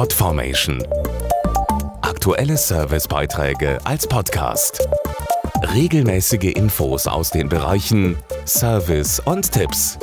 Podformation. Aktuelle Servicebeiträge als Podcast. Regelmäßige Infos aus den Bereichen Service und Tipps.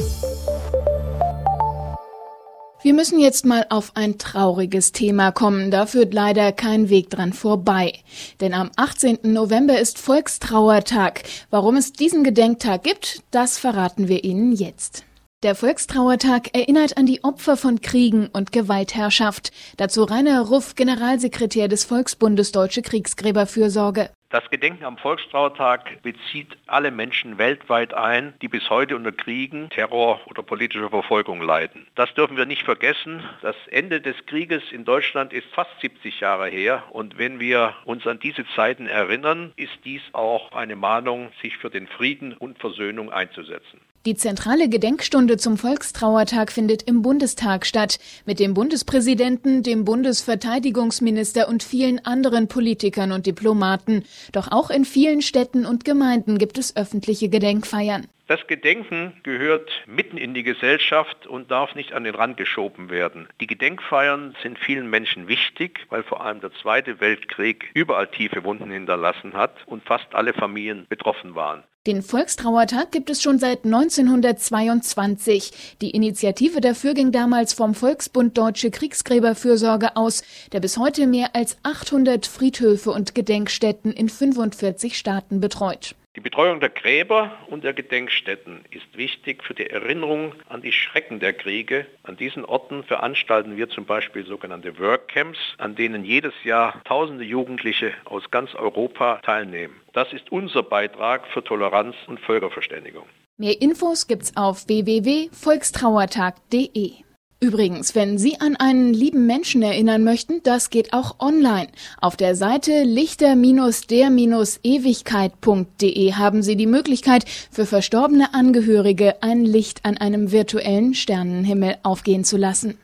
Wir müssen jetzt mal auf ein trauriges Thema kommen. Da führt leider kein Weg dran vorbei. Denn am 18. November ist Volkstrauertag. Warum es diesen Gedenktag gibt, das verraten wir Ihnen jetzt. Der Volkstrauertag erinnert an die Opfer von Kriegen und Gewaltherrschaft. Dazu Rainer Ruff, Generalsekretär des Volksbundes Deutsche Kriegsgräberfürsorge. Das Gedenken am Volkstrauertag bezieht alle Menschen weltweit ein, die bis heute unter Kriegen, Terror oder politischer Verfolgung leiden. Das dürfen wir nicht vergessen. Das Ende des Krieges in Deutschland ist fast 70 Jahre her und wenn wir uns an diese Zeiten erinnern, ist dies auch eine Mahnung, sich für den Frieden und Versöhnung einzusetzen. Die zentrale Gedenkstunde zum Volkstrauertag findet im Bundestag statt, mit dem Bundespräsidenten, dem Bundesverteidigungsminister und vielen anderen Politikern und Diplomaten. Doch auch in vielen Städten und Gemeinden gibt es öffentliche Gedenkfeiern. Das Gedenken gehört mitten in die Gesellschaft und darf nicht an den Rand geschoben werden. Die Gedenkfeiern sind vielen Menschen wichtig, weil vor allem der Zweite Weltkrieg überall tiefe Wunden hinterlassen hat und fast alle Familien betroffen waren. Den Volkstrauertag gibt es schon seit 1922. Die Initiative dafür ging damals vom Volksbund Deutsche Kriegsgräberfürsorge aus, der bis heute mehr als 800 Friedhöfe und Gedenkstätten in 45 Staaten betreut. Die Betreuung der Gräber und der Gedenkstätten ist wichtig für die Erinnerung an die Schrecken der Kriege. An diesen Orten veranstalten wir zum Beispiel sogenannte Workcamps, an denen jedes Jahr tausende Jugendliche aus ganz Europa teilnehmen. Das ist unser Beitrag für Toleranz und Völkerverständigung. Mehr Infos gibt's auf www.volkstrauertag.de. Übrigens, wenn Sie an einen lieben Menschen erinnern möchten, das geht auch online. Auf der Seite lichter-der-ewigkeit.de haben Sie die Möglichkeit, für verstorbene Angehörige ein Licht an einem virtuellen Sternenhimmel aufgehen zu lassen.